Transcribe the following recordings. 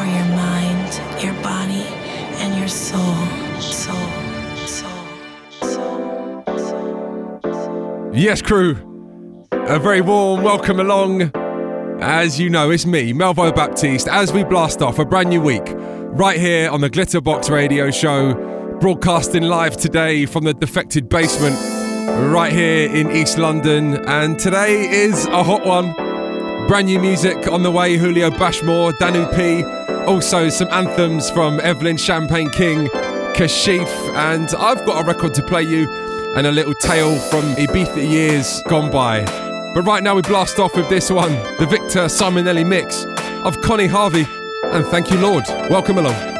for your mind, your body, and your soul. Soul. Yes, crew. A very warm welcome along. As you know, it's me, Melvo Baptiste, as we blast off a brand new week right here on the Glitterbox Radio Show, broadcasting live today from the Defected Basement right here in East London. And today is a hot one. Brand new music on the way Julio Bashmore, Danu P. Also, some anthems from Evelyn Champagne King, Kashif. And I've got a record to play you and a little tale from Ibiza years gone by. But right now we blast off with this one, the Victor Simonelli mix of Connie Harvey. And thank you, Lord. Welcome along.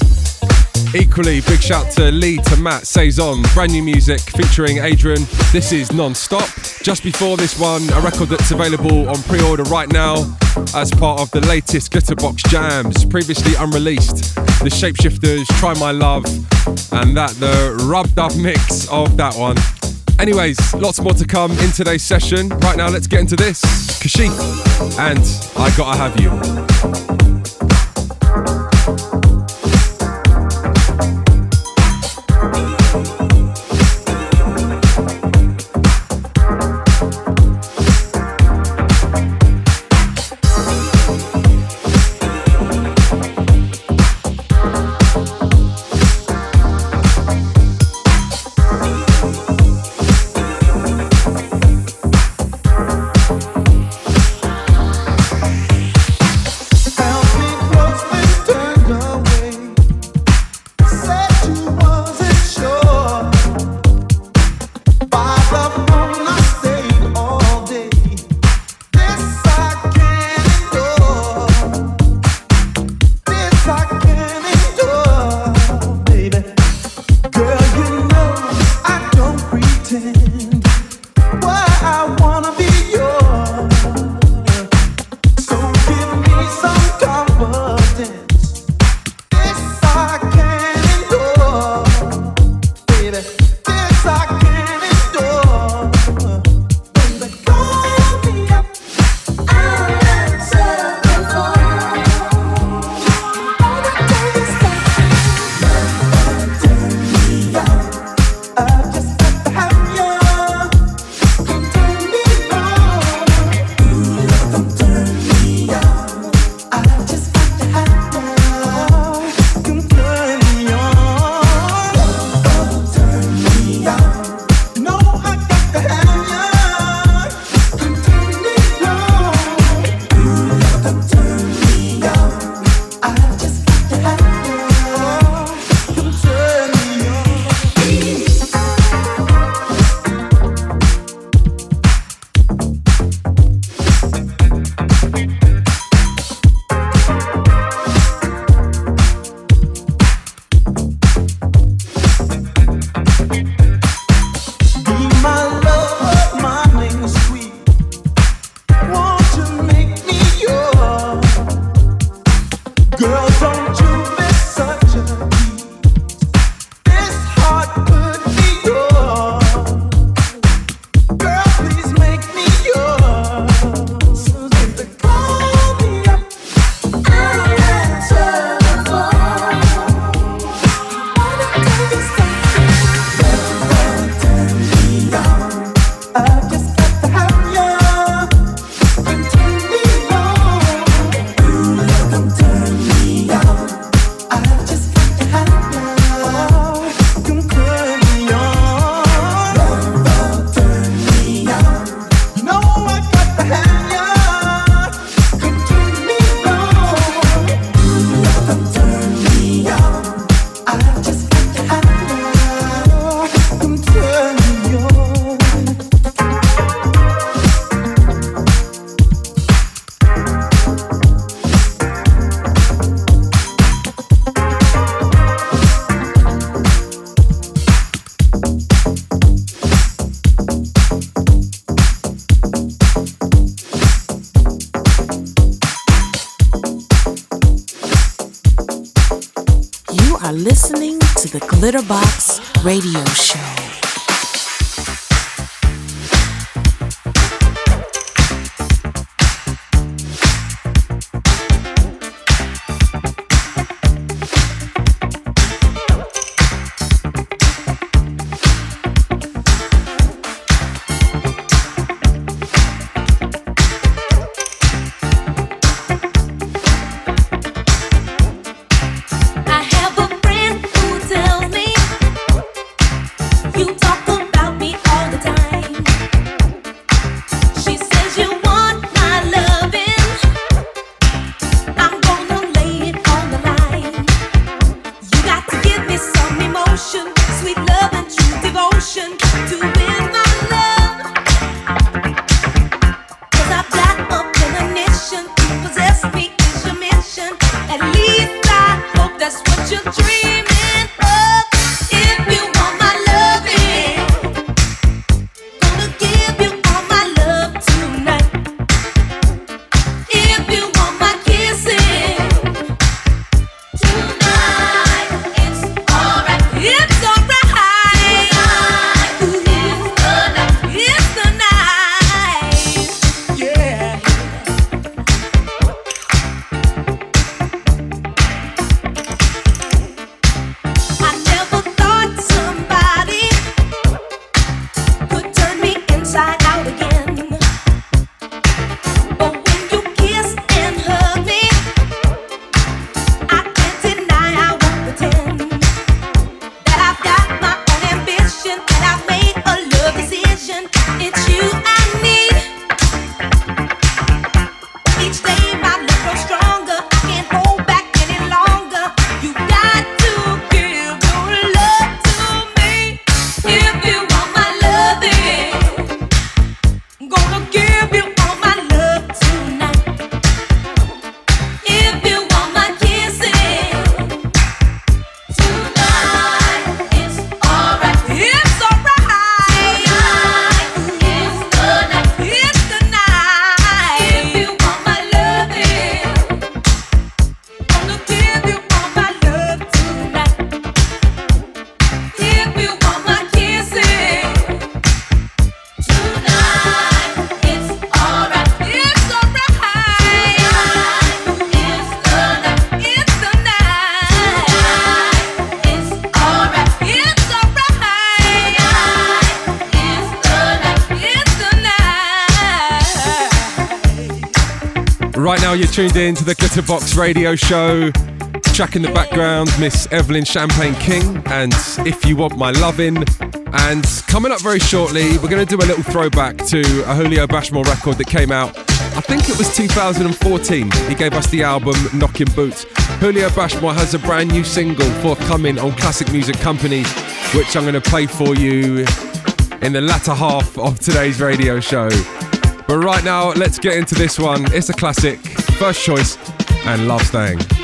Equally, big shout to Lee, to Matt, Saison, brand new music featuring Adrian. This is Non Stop. Just before this one, a record that's available on pre order right now as part of the latest Glitterbox jams, previously unreleased. The Shapeshifters, Try My Love, and that, the rubbed up mix of that one. Anyways, lots more to come in today's session. Right now, let's get into this. Kashif and I Gotta Have You. Radio Glitterbox radio show. Track in the background, Miss Evelyn Champagne King, and If You Want My Lovin'. And coming up very shortly, we're going to do a little throwback to a Julio Bashmore record that came out, I think it was 2014. He gave us the album Knocking Boots. Julio Bashmore has a brand new single forthcoming on Classic Music Company, which I'm going to play for you in the latter half of today's radio show. But right now, let's get into this one. It's a classic, first choice, and Love Thang.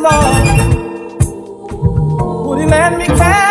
Lord, would you let me carry?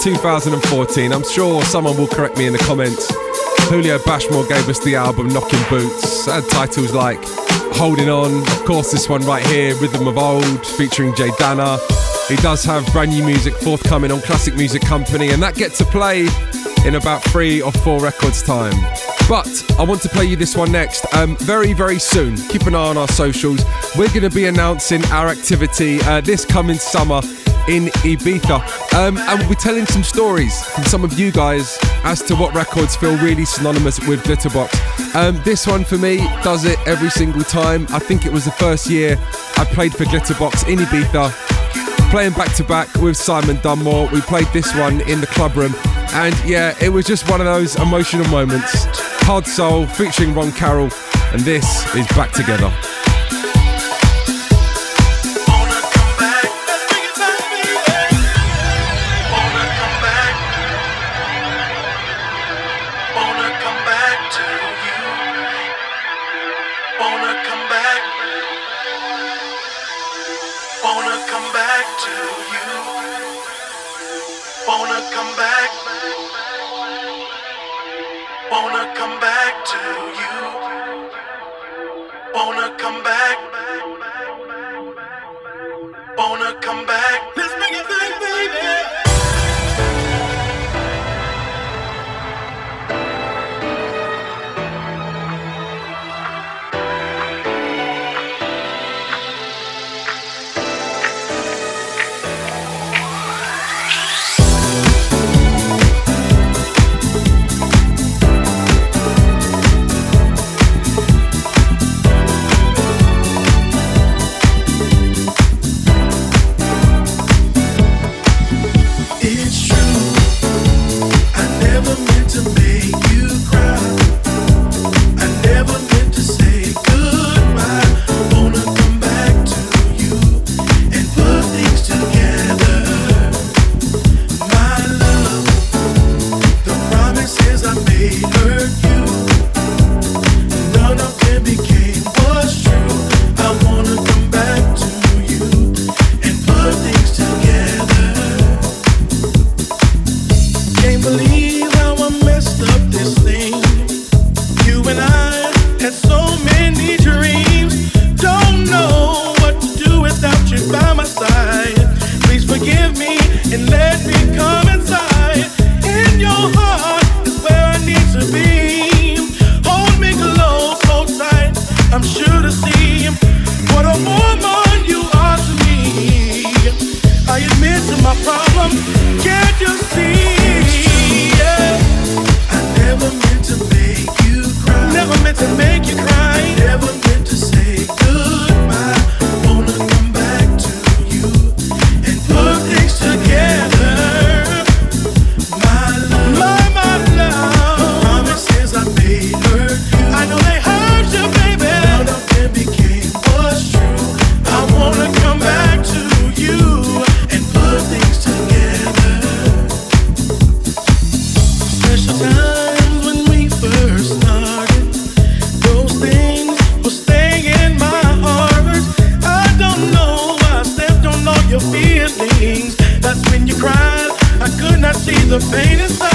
2014. I'm sure someone will correct me in the comments. Julio Bashmore gave us the album Knocking Boots. It had titles like Holding On, of course, this one right here, Rhythm of Auld, featuring J'Danna. He does have brand new music forthcoming on Classic Music Company, and that gets to play in about three or four records' time. But I want to play you this one next. Um, very, very soon. Keep an eye on our socials. We're going to be announcing our activity uh, this coming summer in Ibiza. Um, and we'll be telling some stories from some of you guys as to what records feel really synonymous with Glitterbox. Um, this one for me does it every single time. I think it was the first year I played for Glitterbox in Ibiza. Playing back to back with Simon Dunmore. We played this one in the club room. And yeah, it was just one of those emotional moments. Hard Soul featuring Ron Carroll. And this is Back Together. The rest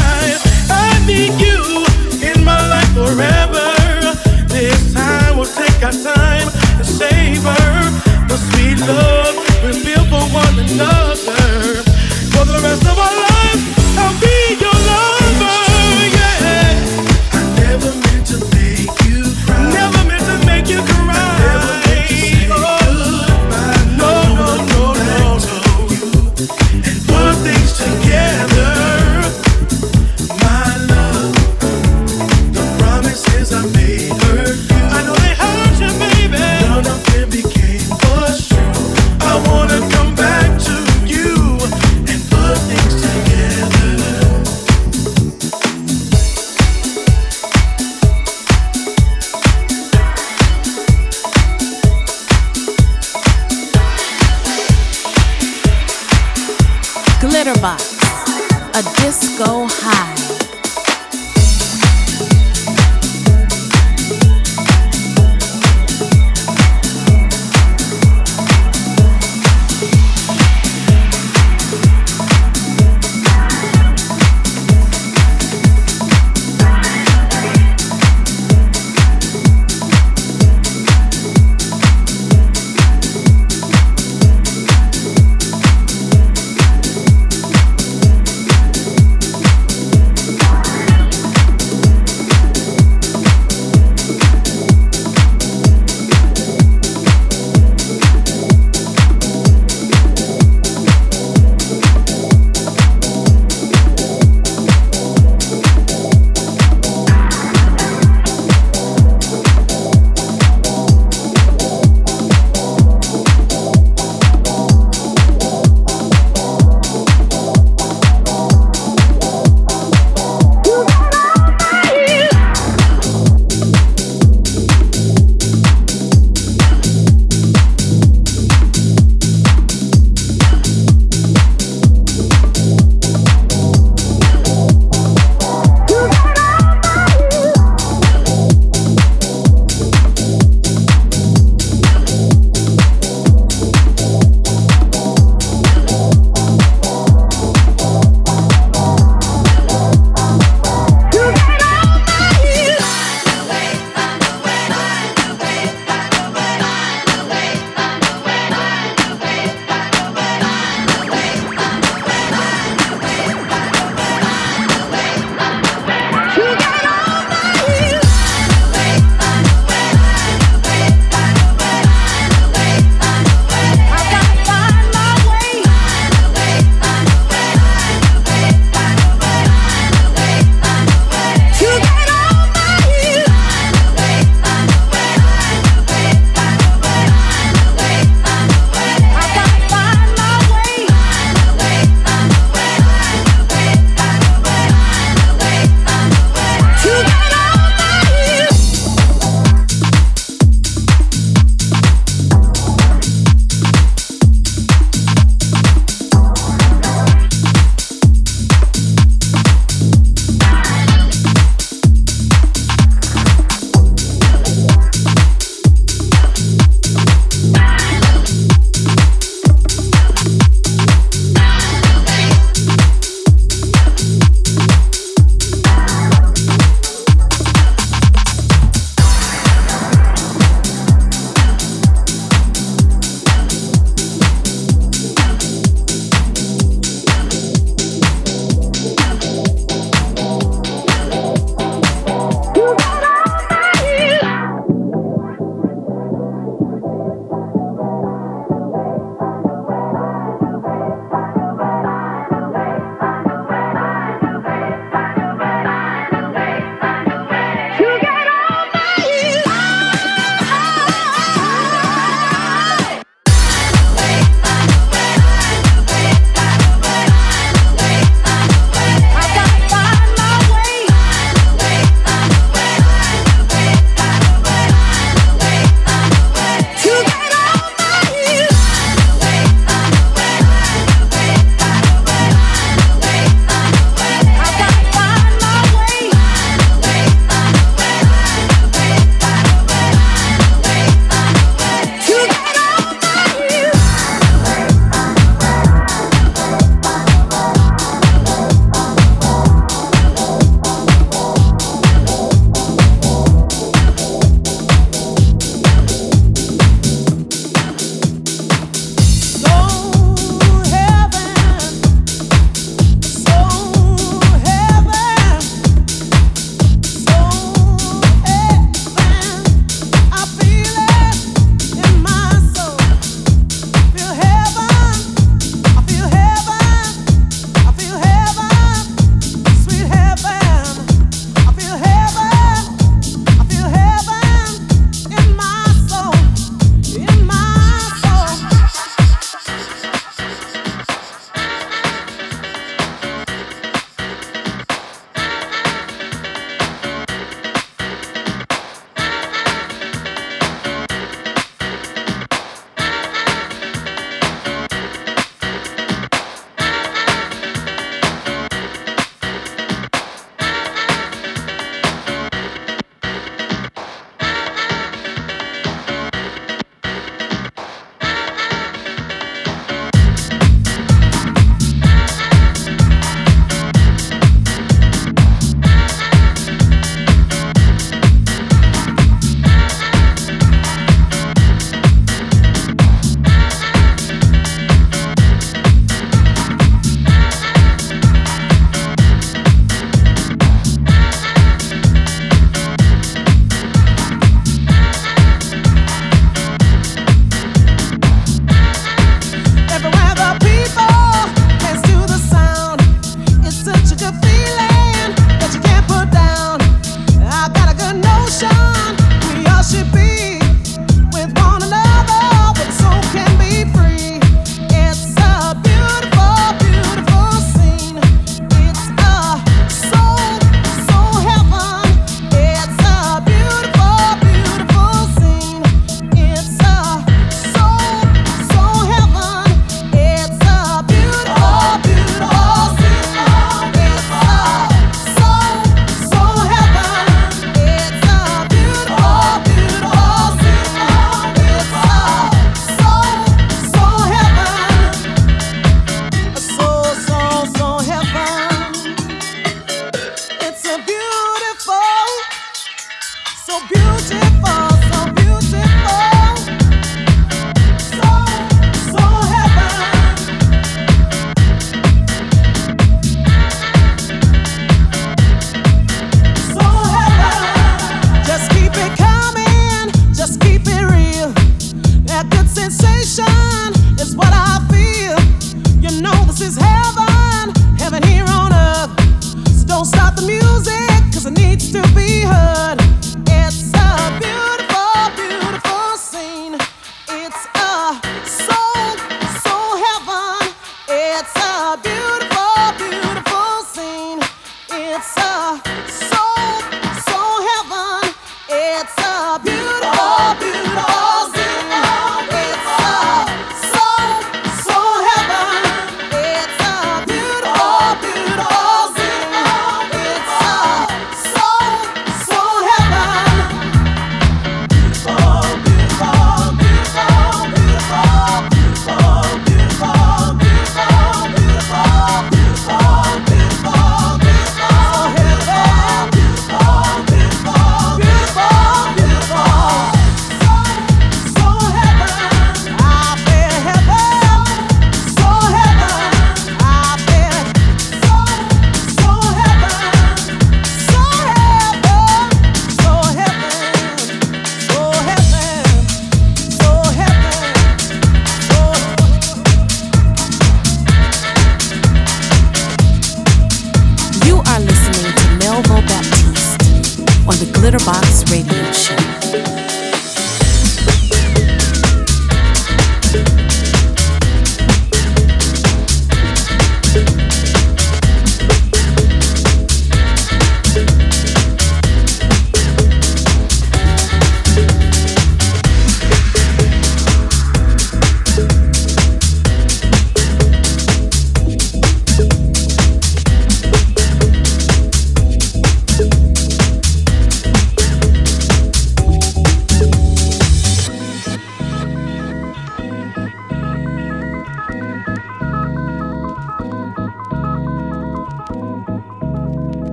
on the Glitterbox Radio Show.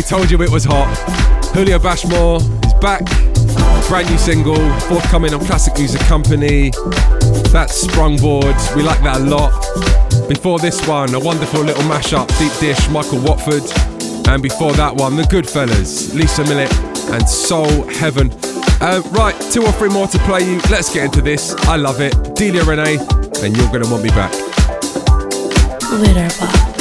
Told you it was hot. Julio Bashmore is back. Brand new single, forthcoming on Classic Music Company. That's Sprungboard. We like that a lot. Before this one, a wonderful little mashup, Deep Dish, Michael Watford. And before that one, The Goodfellas, Lisa Millett and Soul Heaven. Uh, right, two or three more to play you. Let's get into this. I love it. Delia Renee, and you're going to want me back. Glitterbox.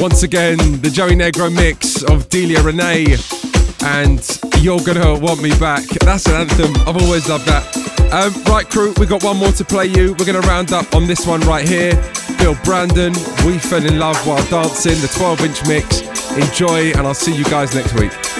Once again, the Joey Negro mix of Delia Renee and You're Gonna Want Me Back. That's an anthem. I've always loved that. Um, right, crew, we got one more to play you. We're gonna round up on this one right here. Bill Brandon, We Fell in Love While Dancing, the 12 inch mix. Enjoy, and I'll see you guys next week.